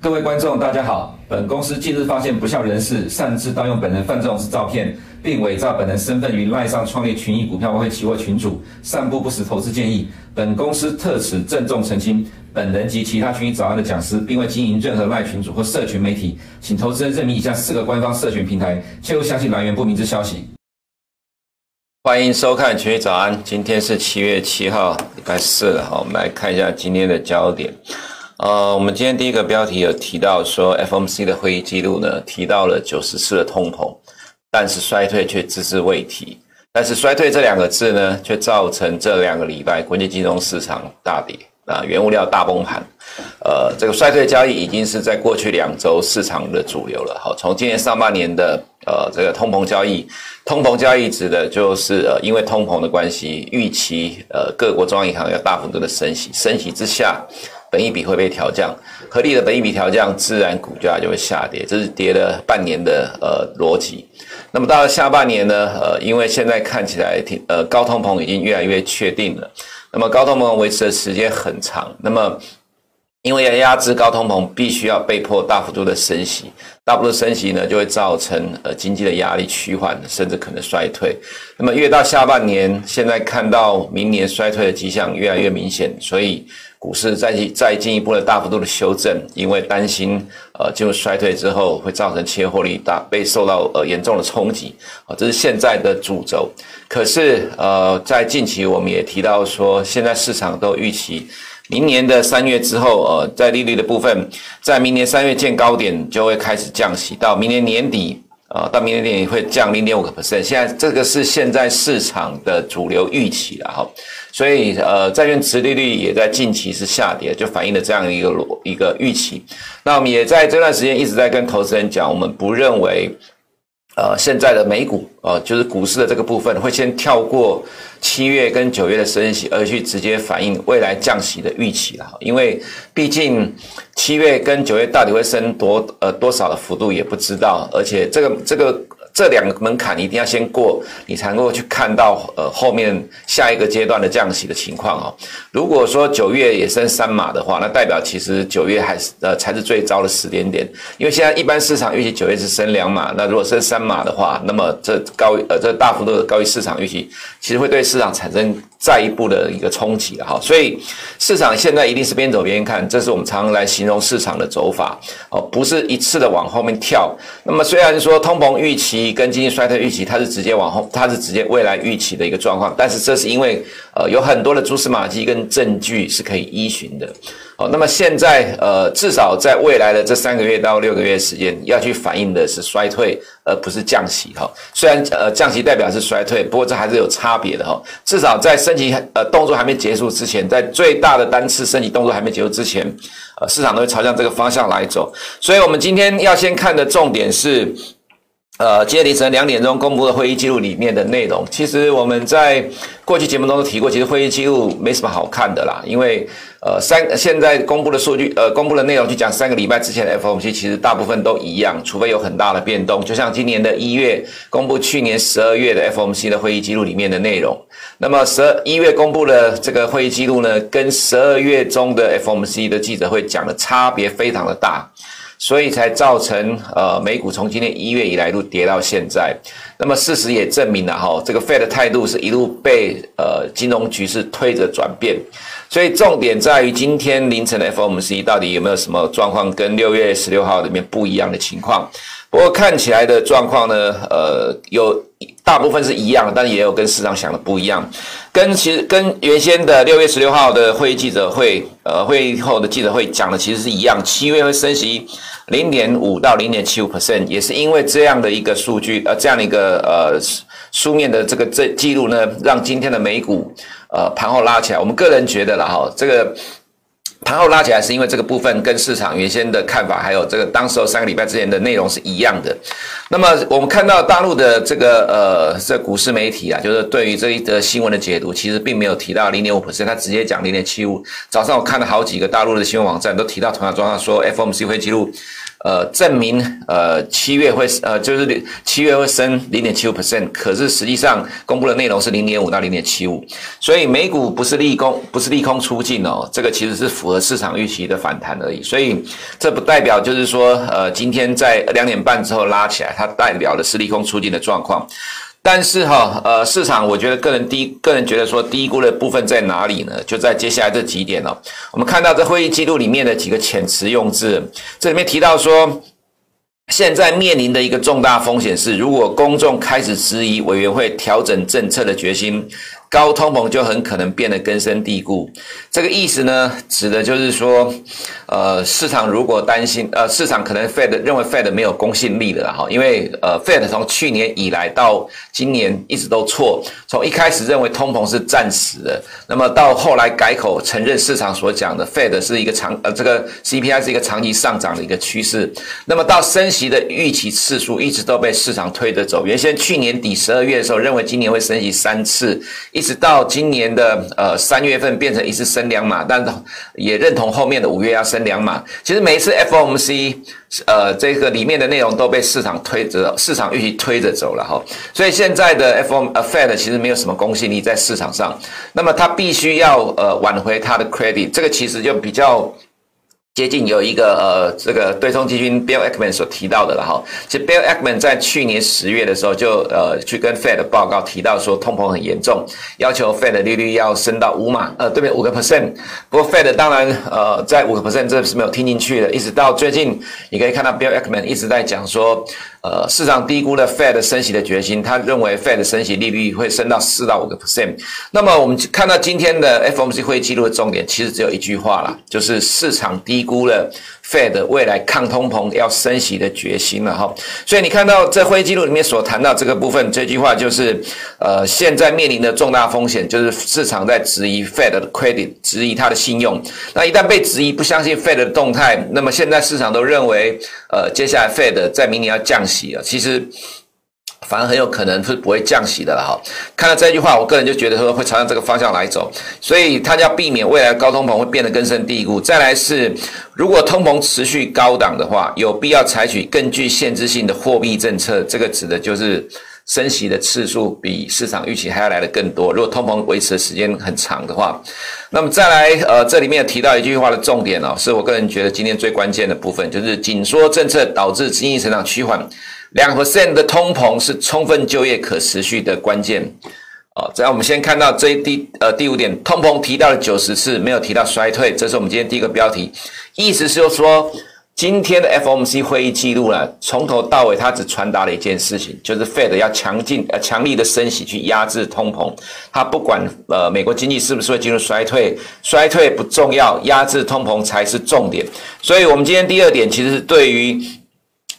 各位观众，大家好。本公司近日发现不肖人士擅自盗用本人范仲式照片，并伪造本人身份于赖上创立群益股票外汇期货群组，散布不实投资建议。本公司特此郑重澄清，本人及其他群益早安的讲师，并未经营任何赖群组或社群媒体，请投资人认明以下四个官方社群平台，切勿相信来源不明之消息。欢迎收看群益早安，今天是七月七号，礼拜四了。好，我们来看一下今天的焦点。呃，我们今天第一个标题有提到说，FOMC 的会议记录呢，提到了九十次的通膨，但是衰退却只字未提。但是衰退这两个字呢，却造成这两个礼拜国际金融市场大跌啊，原物料大崩盘。呃，这个衰退交易已经是在过去两周市场的主流了。好，从今年上半年的呃这个通膨交易，通膨交易指的就是呃因为通膨的关系，预期呃各国中央银行要大幅度的升息，升息之下。本一笔会被调降，合理的本一笔调降，自然股价就会下跌，这是跌了半年的呃逻辑。那么到了下半年呢，呃，因为现在看起来挺呃高通膨已经越来越确定了，那么高通膨维持的时间很长，那么因为要压制高通膨，必须要被迫大幅度的升息，大幅度升息呢，就会造成呃经济的压力趋缓，甚至可能衰退。那么越到下半年，现在看到明年衰退的迹象越来越明显，所以。股市再进再进一步的大幅度的修正，因为担心呃进入衰退之后会造成切货率大被受到呃严重的冲击啊，这是现在的主轴。可是呃在近期我们也提到说，现在市场都预期明年的三月之后呃在利率的部分，在明年三月见高点就会开始降息，到明年年底、呃、到明年年底会降零点五个 percent。现在这个是现在市场的主流预期了哈。所以，呃，债券殖利率也在近期是下跌，就反映了这样一个一个预期。那我们也在这段时间一直在跟投资人讲，我们不认为，呃，现在的美股，呃，就是股市的这个部分会先跳过七月跟九月的升息，而去直接反映未来降息的预期了。因为毕竟七月跟九月到底会升多呃多少的幅度也不知道，而且这个这个。这两个门槛你一定要先过，你才能够去看到呃后面下一个阶段的降息的情况哦。如果说九月也升三码的话，那代表其实九月还是呃才是最糟的时间点，因为现在一般市场预期九月是升两码，那如果升三码的话，那么这高呃这大幅度的高于市场预期，其实会对市场产生。再一步的一个冲击了哈，所以市场现在一定是边走边看，这是我们常常来形容市场的走法哦，不是一次的往后面跳。那么虽然说通膨预期跟经济衰退预期它是直接往后，它是直接未来预期的一个状况，但是这是因为呃有很多的蛛丝马迹跟证据是可以依循的。哦，那么现在呃，至少在未来的这三个月到六个月时间，要去反映的是衰退，而不是降息哈。虽然呃降息代表是衰退，不过这还是有差别的哈。至少在升息呃动作还没结束之前，在最大的单次升息动作还没结束之前，呃市场都会朝向这个方向来走。所以我们今天要先看的重点是。呃，今天凌晨两点钟公布的会议记录里面的内容，其实我们在过去节目中都提过，其实会议记录没什么好看的啦，因为呃三现在公布的数据，呃公布的内容去讲三个礼拜之前的 FOMC，其实大部分都一样，除非有很大的变动，就像今年的一月公布去年十二月的 FOMC 的会议记录里面的内容，那么十二一月公布的这个会议记录呢，跟十二月中的 FOMC 的记者会讲的差别非常的大。所以才造成呃美股从今年一月以来一路跌到现在，那么事实也证明了哈，这个 Fed 的态度是一路被呃金融局势推着转变，所以重点在于今天凌晨的 FOMC 到底有没有什么状况跟六月十六号里面不一样的情况。不过看起来的状况呢，呃，有大部分是一样，但也有跟市场想的不一样。跟其实跟原先的六月十六号的会议记者会，呃，会议后的记者会讲的其实是一样，七月会升息零点五到零点七五 percent，也是因为这样的一个数据，呃，这样的一个呃书面的这个这记录呢，让今天的美股呃盘后拉起来。我们个人觉得啦哈，这个。盘后拉起来是因为这个部分跟市场原先的看法，还有这个当时候三个礼拜之前的内容是一样的。那么我们看到大陆的这个呃这股市媒体啊，就是对于这一则新闻的解读，其实并没有提到零点五 percent，他直接讲零点七五。早上我看了好几个大陆的新闻网站都提到同样状况，说 FOMC 会记录。呃证明呃七月会呃就是七月会升零点七五 percent，可是实际上公布的内容是零点五到零点七五，所以美股不是利空不是利空出尽哦，这个其实是符合市场预期的反弹而已，所以这不代表就是说呃今天在两点半之后拉起来，它代表的是利空出尽的状况。但是哈，呃，市场我觉得个人低，个人觉得说低估的部分在哪里呢？就在接下来这几点哦。我们看到这会议记录里面的几个遣词用字，这里面提到说，现在面临的一个重大风险是，如果公众开始质疑委员会调整政策的决心。高通膨就很可能变得根深蒂固，这个意思呢，指的就是说，呃，市场如果担心，呃，市场可能 Fed 认为 Fed 没有公信力了哈，因为呃，Fed 从去年以来到今年一直都错，从一开始认为通膨是暂时的，那么到后来改口承认市场所讲的 Fed 是一个长，呃，这个 CPI 是一个长期上涨的一个趋势，那么到升息的预期次数一直都被市场推着走，原先去年底十二月的时候认为今年会升息三次，一。直到今年的呃三月份变成一次升两码，但也认同后面的五月要升两码。其实每一次 FOMC 呃这个里面的内容都被市场推着，市场预期推着走了哈。所以现在的 FOM Fed 其实没有什么公信力在市场上，那么它必须要呃挽回它的 credit，这个其实就比较。接近有一个呃，这个对冲基金 Bill Ackman 所提到的了哈。其实 Bill Ackman 在去年十月的时候就呃去跟 Fed 报告提到说通膨很严重，要求 Fed 利率要升到五码呃对不对五个 percent。不过 Fed 当然呃在五个 percent 这是没有听进去的，一直到最近你可以看到 Bill Ackman 一直在讲说。呃，市场低估了 Fed 升息的决心，他认为 Fed 升息利率会升到四到五个 percent。那么我们看到今天的 FOMC 会议记录的重点，其实只有一句话了，就是市场低估了。Fed 未来抗通膨要升息的决心了哈，所以你看到这会议记录里面所谈到这个部分，这句话就是，呃，现在面临的重大风险就是市场在质疑 Fed 的 credit，质疑它的信用。那一旦被质疑，不相信 Fed 的动态，那么现在市场都认为，呃，接下来 Fed 在明年要降息了。其实。反而很有可能是不会降息的了哈。看到这句话，我个人就觉得说会朝向这个方向来走，所以他要避免未来高通膨会变得根深蒂固。再来是，如果通膨持续高档的话，有必要采取更具限制性的货币政策。这个指的就是升息的次数比市场预期还要来得更多。如果通膨维持的时间很长的话，那么再来，呃，这里面提到一句话的重点哦，是我个人觉得今天最关键的部分，就是紧缩政策导致经济成长趋缓。两 percent 的通膨是充分就业可持续的关键，哦，这样我们先看到这一第呃第五点，通膨提到了九十次，没有提到衰退，这是我们今天第一个标题，意思是说，今天的 FOMC 会议记录呢，从头到尾它只传达了一件事情，就是 Fed 要强劲呃强力的升息去压制通膨，它不管呃美国经济是不是会进入衰退，衰退不重要，压制通膨才是重点，所以我们今天第二点其实是对于。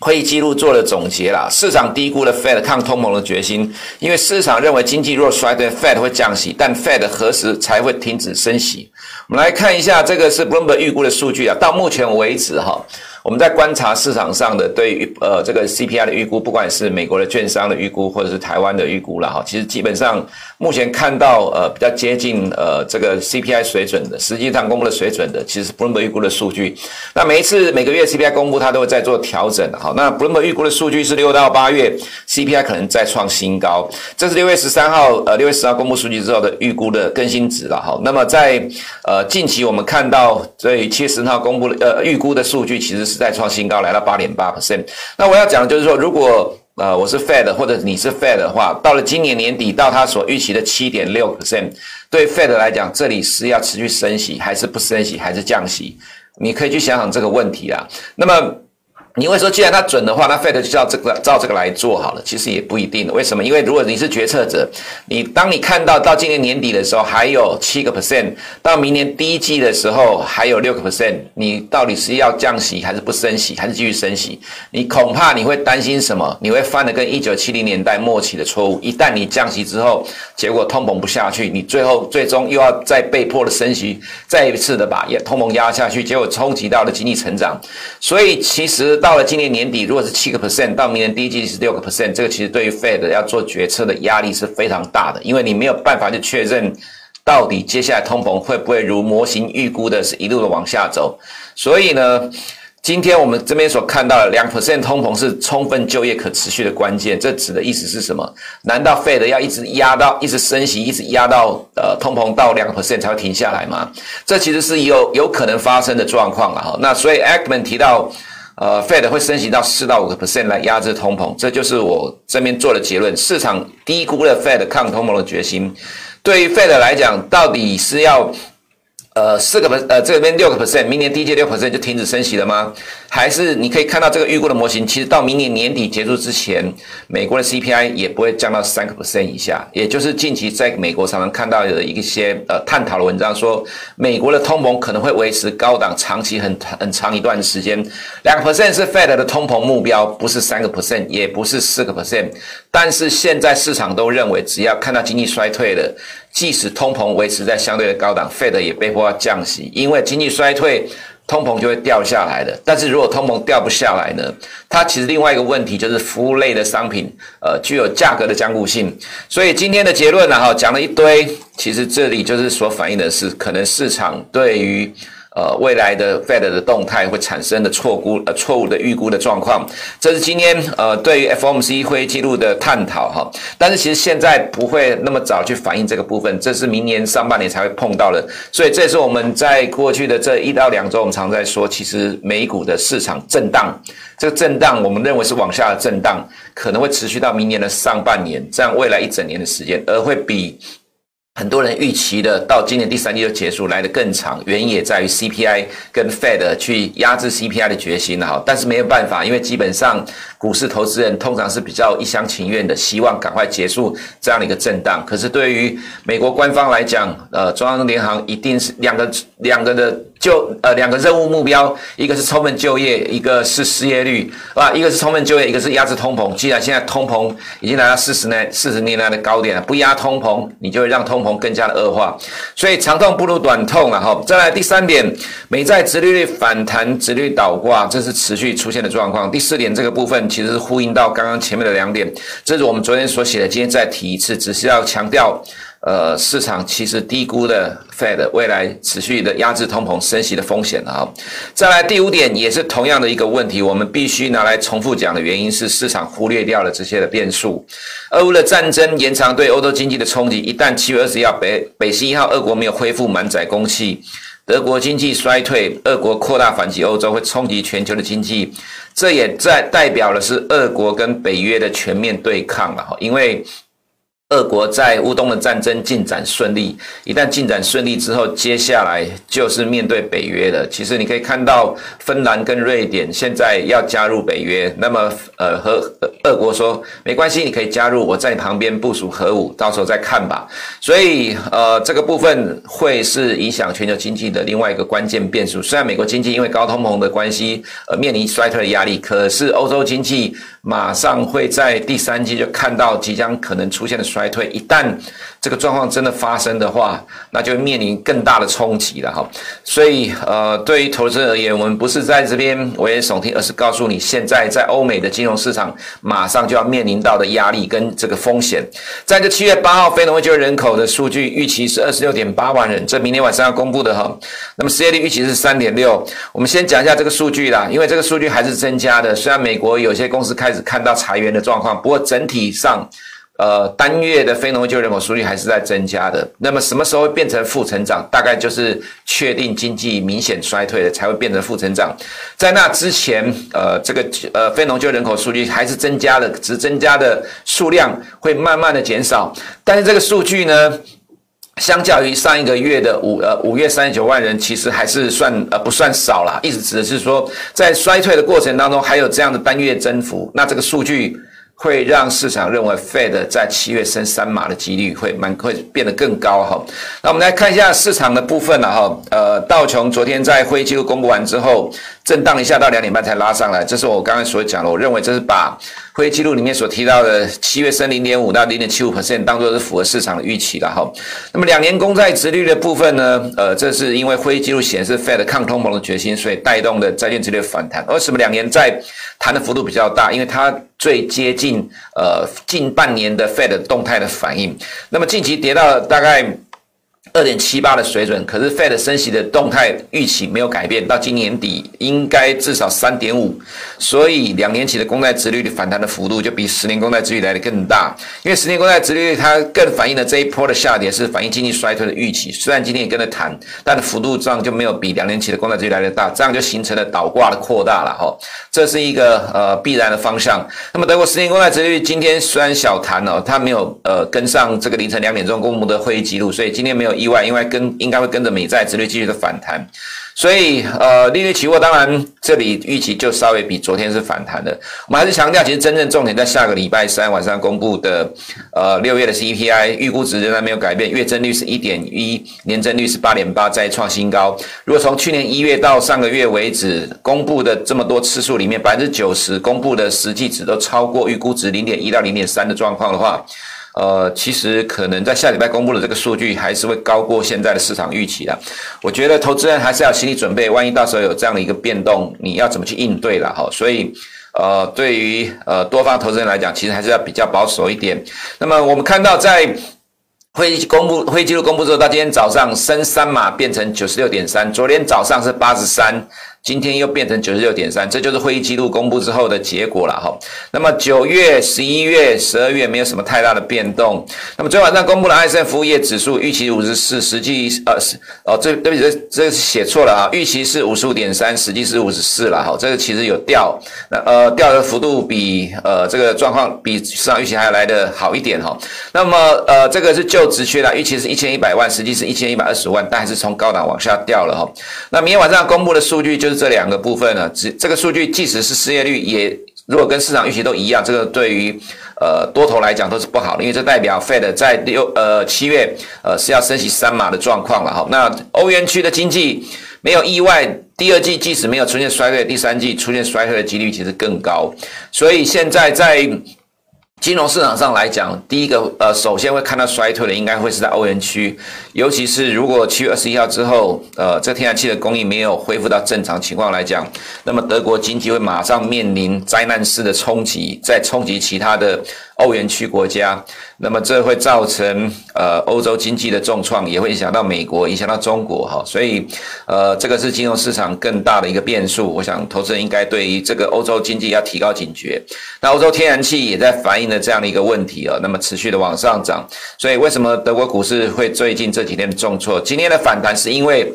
会议记录做了总结啦，市场低估了 Fed 抗通膨的决心，因为市场认为经济若衰退，Fed 会降息，但 Fed 何时才会停止升息？我们来看一下，这个是 Bloomberg 预估的数据啊，到目前为止哈。我们在观察市场上的对于呃这个 CPI 的预估，不管是美国的券商的预估，或者是台湾的预估了哈，其实基本上目前看到呃比较接近呃这个 CPI 水准的，实际上公布的水准的，其实是 Bloomberg 预估的数据。那每一次每个月 CPI 公布，它都会再做调整的哈。那 Bloomberg 预估的数据是六到八月 CPI 可能再创新高，这是六月十三号呃六月十号公布数据之后的预估的更新值了哈。那么在呃近期我们看到对七月十号公布的呃预估的数据，其实是。再创新高，来到八点八 percent。那我要讲的就是说，如果呃我是 Fed 或者你是 Fed 的话，到了今年年底到他所预期的七点六 percent，对 Fed 来讲，这里是要持续升息，还是不升息，还是降息？你可以去想想这个问题啊。那么。你会说，既然它准的话，那 Fed 就照这个照这个来做好了。其实也不一定，为什么？因为如果你是决策者，你当你看到到今年年底的时候还有七个 percent，到明年第一季的时候还有六个 percent，你到底是要降息还是不升息，还是继续升息？你恐怕你会担心什么？你会犯的跟一九七零年代末期的错误。一旦你降息之后，结果通膨不下去，你最后最终又要再被迫的升息，再一次的把通膨压下去，结果冲击到了经济成长。所以其实。到了今年年底，如果是七个 percent，到明年第一季是六个 percent，这个其实对于 Fed 要做决策的压力是非常大的，因为你没有办法去确认到底接下来通膨会不会如模型预估的是一路的往下走。所以呢，今天我们这边所看到的两 percent 通膨是充分就业可持续的关键，这指的意思是什么？难道 Fed 要一直压到一直升息，一直压到呃通膨到两个 percent 才会停下来吗？这其实是有有可能发生的状况啊。那所以 Ackman 提到，呃，Fed 会升息到四到五个 percent 来压制通膨，这就是我这边做的结论。市场低估了 Fed 抗通膨的决心。对于 Fed 来讲，到底是要？呃，四个 percent，呃，这边六个 percent，明年第一季六 percent 就停止升息了吗？还是你可以看到这个预估的模型，其实到明年年底结束之前，美国的 CPI 也不会降到三个 percent 以下。也就是近期在美国常常看到有一些呃探讨的文章说，美国的通膨可能会维持高档，长期很很长一段时间。两个 percent 是 Fed 的通膨目标，不是三个 percent，也不是四个 percent。但是现在市场都认为，只要看到经济衰退了。即使通膨维持在相对的高档，Fed 也被迫要降息，因为经济衰退，通膨就会掉下来的。但是如果通膨掉不下来呢？它其实另外一个问题就是服务类的商品，呃，具有价格的僵固性。所以今天的结论呢，哈，讲了一堆，其实这里就是所反映的是，可能市场对于。呃，未来的 Fed 的动态会产生的错估，呃，错误的预估的状况，这是今天呃对于 FOMC 会议记录的探讨哈。但是其实现在不会那么早去反映这个部分，这是明年上半年才会碰到的。所以这是我们在过去的这一到两周，我们常在说，其实美股的市场震荡，这个震荡我们认为是往下的震荡，可能会持续到明年的上半年，这样未来一整年的时间，而会比。很多人预期的到今年第三季就结束来得更长，原因也在于 CPI 跟 Fed 去压制 CPI 的决心哈，但是没有办法，因为基本上股市投资人通常是比较一厢情愿的，希望赶快结束这样的一个震荡。可是对于美国官方来讲，呃，中央银行一定是两个两个的。就呃两个任务目标，一个是充分就业，一个是失业率，啊，一个是充分就业，一个是压制通膨。既然现在通膨已经来到四十年四十年来的高点了，不压通膨，你就会让通膨更加的恶化。所以长痛不如短痛啊！哈，再来第三点，美债殖利率反弹，殖利率倒挂，这是持续出现的状况。第四点，这个部分其实是呼应到刚刚前面的两点，这是我们昨天所写的，今天再提一次，只是要强调。呃，市场其实低估了 Fed 未来持续的压制通膨升息的风险啊。再来第五点，也是同样的一个问题，我们必须拿来重复讲的原因是市场忽略掉了这些的变数。俄乌的战争延长对欧洲经济的冲击，一旦七月二十一号北北溪一号俄国没有恢复满载供气，德国经济衰退，俄国扩大反击欧洲，会冲击全球的经济。这也在代表的是俄国跟北约的全面对抗了哈，因为。俄国在乌东的战争进展顺利，一旦进展顺利之后，接下来就是面对北约了。其实你可以看到，芬兰跟瑞典现在要加入北约，那么呃和俄国说没关系，你可以加入，我在你旁边部署核武，到时候再看吧。所以呃这个部分会是影响全球经济的另外一个关键变数。虽然美国经济因为高通膨的关系而面临衰退的压力，可是欧洲经济马上会在第三季就看到即将可能出现的衰退，一旦这个状况真的发生的话，那就面临更大的冲击了哈。所以，呃，对于投资而言，我们不是在这边危言耸听，而是告诉你，现在在欧美的金融市场马上就要面临到的压力跟这个风险。在这七月八号非农就业人口的数据预期是二十六点八万人，这明天晚上要公布的哈。那么失业率预期是三点六。我们先讲一下这个数据啦，因为这个数据还是增加的。虽然美国有些公司开始看到裁员的状况，不过整体上。呃，单月的非农业就业人口数据还是在增加的。那么什么时候会变成负成长？大概就是确定经济明显衰退了，才会变成负成长。在那之前，呃，这个呃非农就业人口数据还是增加的，只增加的数量会慢慢的减少。但是这个数据呢，相较于上一个月的五呃五月三十九万人，其实还是算呃不算少啦。意思指的是说，在衰退的过程当中，还有这样的单月增幅。那这个数据。会让市场认为 Fed 在七月升三码的几率会蛮会变得更高哈。那我们来看一下市场的部分了哈。呃，道琼昨天在会议记录公布完之后，震荡一下到两点半才拉上来，这是我刚才所讲的。我认为这是把会议记录里面所提到的七月升零点五到零点七五 percent 当做是符合市场的预期了哈。那么两年公债殖率的部分呢？呃，这是因为会议记录显示 Fed 抗通膨的决心，所以带动的债券殖率反弹。为什么两年债弹的幅度比较大？因为它最接近呃近半年的 Fed 动态的反应，那么近期跌到大概二点七八的水准，可是 Fed 升息的动态预期没有改变，到今年底应该至少三点五，所以两年期的公债殖利率反弹的幅度就比十年公债殖利率来得更大，因为十年公债殖利率它更反映了这一波的下跌是反映经济衰退的预期，虽然今天也跟着弹，但幅度上就没有比两年期的公债殖利率来得大，这样就形成了倒挂的扩大了哈，这是一个呃必然的方向。那么德国十年公债殖利率今天虽然小弹哦，它没有呃跟上这个凌晨两点钟公布的会议记录，所以今天没有意外，因为跟应该会跟着美债殖利率继续的反弹，所以呃利率期货当然这里预期就稍微比昨天是反弹的。我们还是强调，其实真正重点在下个礼拜三晚上公布的呃六月的 CPI 预估值仍然没有改变，月增率是一点一，年增率是八点八，再创新高。如果从去年一月到上个月为止公布的这么多次数里面，百分之九十公布的实际值都超过预估值零点一到零点三的状况的话。呃，其实可能在下礼拜公布的这个数据还是会高过现在的市场预期的。我觉得投资人还是要心理准备，万一到时候有这样的一个变动，你要怎么去应对了哈。所以，呃，对于呃多方投资人来讲，其实还是要比较保守一点。那么我们看到在会议公布会议记录公布之后，到今天早上升三码变成九十六点三，昨天早上是八十三。今天又变成九十六点三，这就是会议记录公布之后的结果了哈。那么九月、十一月、十二月没有什么太大的变动。那么昨天晚上公布的 ISM 服务业指数预期五十四，实际呃是哦这对不起这这是写错了啊，预期是五十五点三，实际是五十四了哈。这个其实有掉，那呃掉的幅度比呃这个状况比市场预期还要来得好一点哈。那么呃这个是就职缺啦，预期是一千一百万，实际是一千一百二十万，但还是从高档往下掉了哈。那明天晚上公布的数据就是。这两个部分呢，这这个数据即使是失业率也如果跟市场预期都一样，这个对于呃多头来讲都是不好的，因为这代表 Fed 在六呃七月呃是要升息三码的状况了哈。那欧元区的经济没有意外，第二季即使没有出现衰退，第三季出现衰退的几率其实更高，所以现在在。金融市场上来讲，第一个呃，首先会看到衰退的，应该会是在欧元区，尤其是如果七月二十一号之后，呃，这天然气的供应没有恢复到正常情况来讲，那么德国经济会马上面临灾难式的冲击，再冲击其他的。欧元区国家，那么这会造成呃欧洲经济的重创，也会影响到美国，影响到中国哈，所以呃这个是金融市场更大的一个变数。我想投资人应该对于这个欧洲经济要提高警觉。那欧洲天然气也在反映了这样的一个问题啊，那么持续的往上涨，所以为什么德国股市会最近这几天重挫？今天的反弹是因为。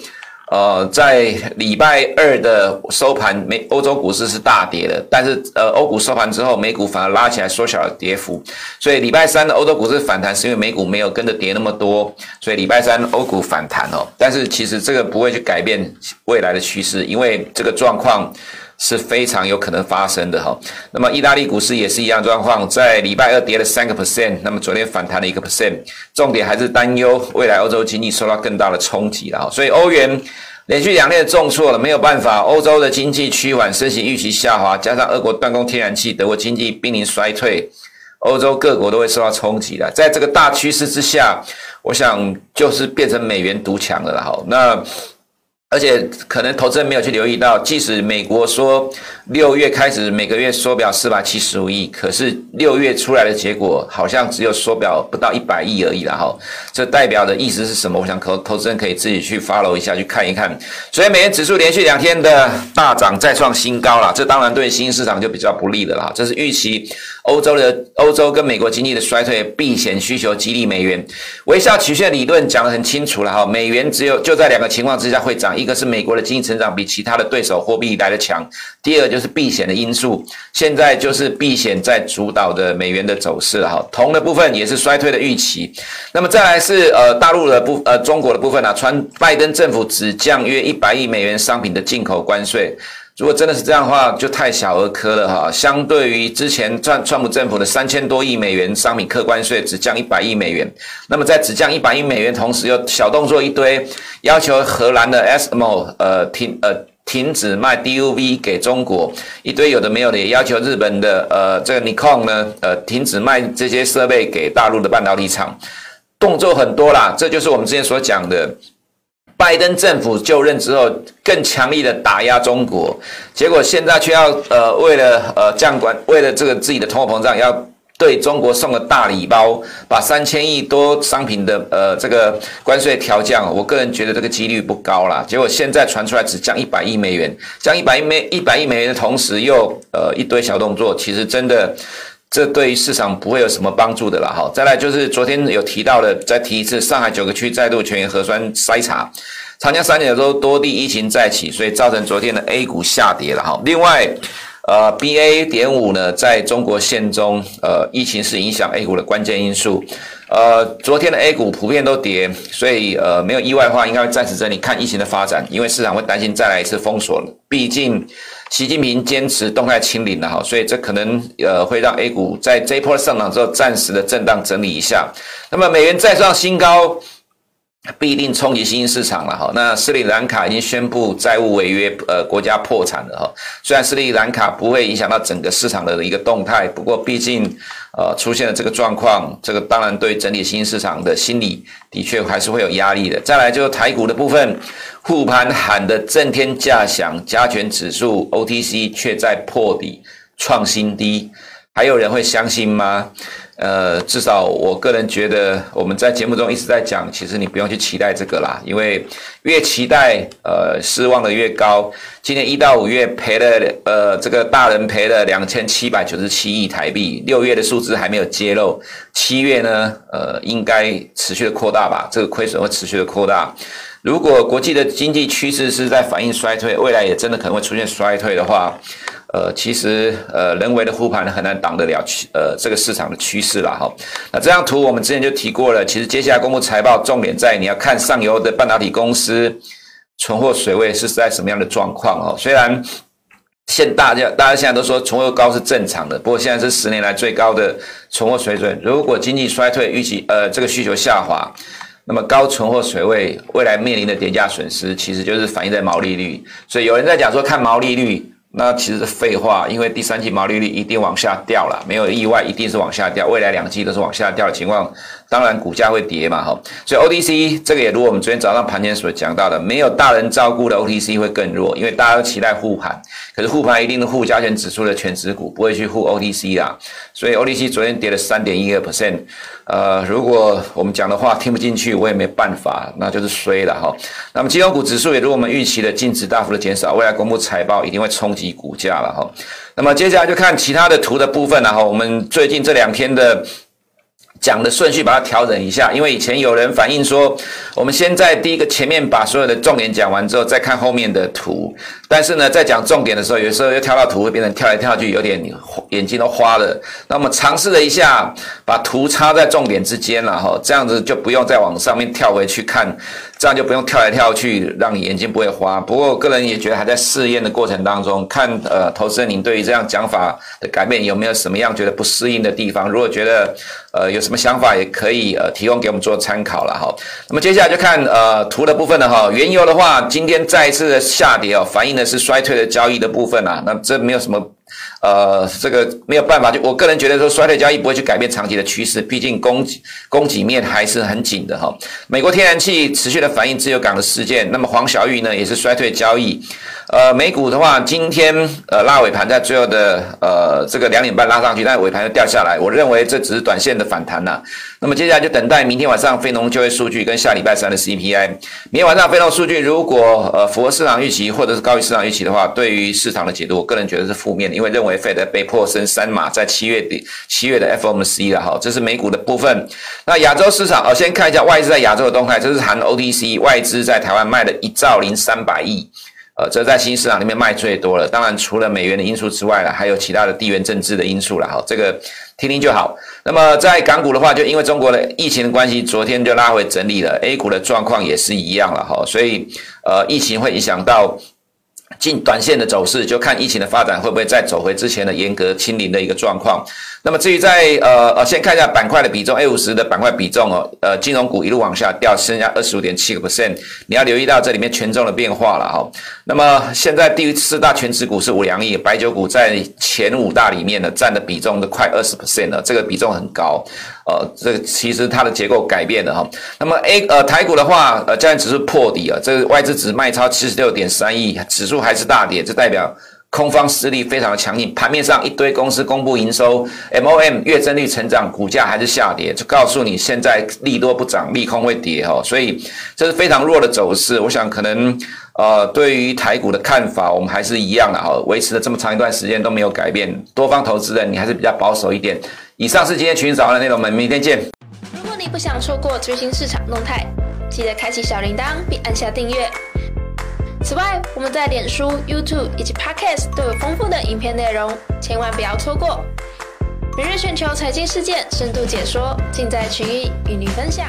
呃，在礼拜二的收盘，美欧洲股市是大跌的，但是呃，欧股收盘之后，美股反而拉起来，缩小了跌幅。所以礼拜三的欧洲股市反弹，是因为美股没有跟着跌那么多，所以礼拜三欧股反弹哦。但是其实这个不会去改变未来的趋势，因为这个状况。是非常有可能发生的哈。那么意大利股市也是一样状况，在礼拜二跌了三个 percent，那么昨天反弹了一个 percent。重点还是担忧未来欧洲经济受到更大的冲击了哈。所以欧元连续两天重挫了，没有办法，欧洲的经济趋缓，升息预期下滑，加上俄国断供天然气，德国经济濒临衰退，欧洲各国都会受到冲击的。在这个大趋势之下，我想就是变成美元独强了哈。那。而且可能投资人没有去留意到，即使美国说六月开始每个月缩表四百七十五亿，可是六月出来的结果好像只有缩表不到一百亿而已了哈。这代表的意思是什么？我想投投资人可以自己去 follow 一下，去看一看。所以美元指数连续两天的大涨，再创新高了，这当然对新兴市场就比较不利的了。这是预期欧洲的欧洲跟美国经济的衰退，避险需求激励美元。微笑曲线理论讲得很清楚了哈，美元只有就在两个情况之下会涨。一个是美国的经济成长比其他的对手货币来的强，第二就是避险的因素，现在就是避险在主导的美元的走势哈。铜的部分也是衰退的预期，那么再来是呃大陆的部呃中国的部分啊，传拜登政府只降约一百亿美元商品的进口关税。如果真的是这样的话，就太小儿科了哈。相对于之前川川普政府的三千多亿美元商品课关税，只降一百亿美元。那么在只降一百亿美元同时，又小动作一堆，要求荷兰的 ASML 呃停呃停止卖 DUV 给中国，一堆有的没有的，也要求日本的呃这个 Nikon 呢呃停止卖这些设备给大陆的半导体厂，动作很多啦。这就是我们之前所讲的。拜登政府就任之后，更强力的打压中国，结果现在却要呃为了呃降管，为了这个自己的通货膨胀，要对中国送了大礼包，把三千亿多商品的呃这个关税调降，我个人觉得这个几率不高啦。结果现在传出来只降一百亿美元，降一百亿美一百亿美元的同时又呃一堆小动作，其实真的这对于市场不会有什么帮助的了。哈，再来就是昨天有提到的，再提一次，上海九个区再度全员核酸筛查，长江三角洲多地疫情再起，所以造成昨天的 A 股下跌了哈。另外。呃，BA. 点五呢，在中国现中，呃，疫情是影响 A 股的关键因素。呃，昨天的 A 股普遍都跌，所以呃，没有意外的话，应该会暂时这里，看疫情的发展，因为市场会担心再来一次封锁了。毕竟，习近平坚持动态清零了哈，所以这可能呃会让 A 股在这一波上涨之后，暂时的震荡整理一下。那么，美元再创新高。必定冲击新兴市场了哈。那斯里兰卡已经宣布债务违约，呃，国家破产了哈。虽然斯里兰卡不会影响到整个市场的一个动态，不过毕竟呃出现了这个状况，这个当然对整体新兴市场的心理的确还是会有压力的。再来就是台股的部分，护盘喊得震天价响，加权指数 OTC 却在破底创新低，还有人会相信吗？呃，至少我个人觉得，我们在节目中一直在讲，其实你不用去期待这个啦，因为越期待，呃，失望的越高。今年一到五月赔了，呃，这个大人赔了两千七百九十七亿台币，六月的数字还没有揭露，七月呢，呃，应该持续的扩大吧，这个亏损会持续的扩大。如果国际的经济趋势是在反映衰退，未来也真的可能会出现衰退的话。呃，其实呃，人为的护盘很难挡得了趋呃这个市场的趋势了哈。那这张图我们之前就提过了，其实接下来公布财报重点在你要看上游的半导体公司存货水位是在什么样的状况哦。虽然现大家大家现在都说存货高是正常的，不过现在是十年来最高的存货水准。如果经济衰退预期呃这个需求下滑，那么高存货水位未来面临的跌价损失，其实就是反映在毛利率。所以有人在讲说看毛利率。那其实是废话，因为第三季毛利率一定往下掉了，没有意外，一定是往下掉。未来两季都是往下掉的情况，当然股价会跌嘛，哈。所以 OTC 这个也如我们昨天早上盘前所讲到的，没有大人照顾的 OTC 会更弱，因为大家都期待护盘，可是护盘一定是护加权指数的全值股，不会去护 OTC 啦。所以 OTC 昨天跌了三点一个 percent。呃，如果我们讲的话听不进去，我也没办法，那就是衰了哈。那么金融股指数也如我们预期的净值大幅的减少，未来公布财报一定会冲击股价了哈。那么接下来就看其他的图的部分了哈。我们最近这两天的。讲的顺序把它调整一下，因为以前有人反映说，我们先在第一个前面把所有的重点讲完之后，再看后面的图。但是呢，在讲重点的时候，有时候又跳到图会变成跳来跳去，有点眼睛都花了。那我们尝试了一下，把图插在重点之间了哈，这样子就不用再往上面跳回去看。这样就不用跳来跳去，让你眼睛不会花。不过个人也觉得还在试验的过程当中，看呃，投资人您对于这样讲法的改变有没有什么样觉得不适应的地方？如果觉得呃有什么想法，也可以呃提供给我们做参考了哈。那么接下来就看呃图的部分了哈。原油的话，今天再一次的下跌哦，反映的是衰退的交易的部分啊。那这没有什么。呃，这个没有办法，就我个人觉得说，衰退交易不会去改变长期的趋势，毕竟供给供给面还是很紧的哈。美国天然气持续的反映自由港的事件，那么黄小玉呢也是衰退交易。呃，美股的话，今天呃拉尾盘在最后的呃这个两点半拉上去，但尾盘又掉下来。我认为这只是短线的反弹呐。那么接下来就等待明天晚上非农就业数据跟下礼拜三的 CPI。明天晚上非农数据如果呃符合市场预期或者是高于市场预期的话，对于市场的解读，我个人觉得是负面的，因为认为 Fed 被迫升三码，在七月底七月的 FOMC 了哈。这是美股的部分。那亚洲市场，呃，先看一下外资在亚洲的动态，这是含 OTC 外资在台湾卖了一兆零三百亿。呃，这在新市场里面卖最多了。当然，除了美元的因素之外呢，还有其他的地缘政治的因素了。哈，这个听听就好。那么在港股的话，就因为中国的疫情的关系，昨天就拉回整理了。A 股的状况也是一样了。哈，所以呃，疫情会影响到。近短线的走势，就看疫情的发展会不会再走回之前的严格清零的一个状况。那么至于在呃呃，先看一下板块的比重，A 五十的板块比重哦，呃，金融股一路往下掉，剩下二十五点七个 percent。你要留意到这里面权重的变化了哈。那么现在第四大权值股是五粮液，白酒股在前五大里面呢，占的比重都快二十 percent 了，这个比重很高。呃，这其实它的结构改变了哈。那么 A 呃台股的话，呃，加权指数破底啊，这个外资只卖超七十六点三亿，指数还是大跌，这代表空方势力非常的强硬，盘面上一堆公司公布营收，MOM 月增率成长，股价还是下跌，就告诉你现在利多不涨，利空会跌哈，所以这是非常弱的走势。我想可能呃，对于台股的看法，我们还是一样的哈，维持了这么长一段时间都没有改变。多方投资人，你还是比较保守一点。以上是今天群早的内容，我们明天见。如果你不想错过最新市场动态，记得开启小铃铛并按下订阅。此外，我们在脸书、YouTube 以及 Podcast 都有丰富的影片内容，千万不要错过。每日全球财经事件深度解说，尽在群益与你分享。